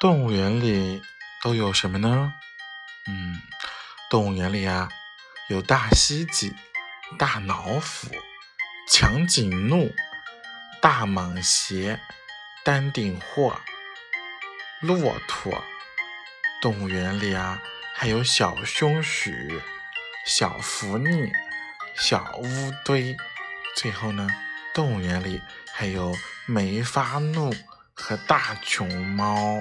动物园里都有什么呢？嗯，动物园里啊，有大蜥蜴、大老虎、长颈鹿、大蟒蛇、丹顶鹤、骆驼。动物园里啊，还有小松鼠、小狐狸、小乌龟。最后呢，动物园里还有梅花鹿和大熊猫。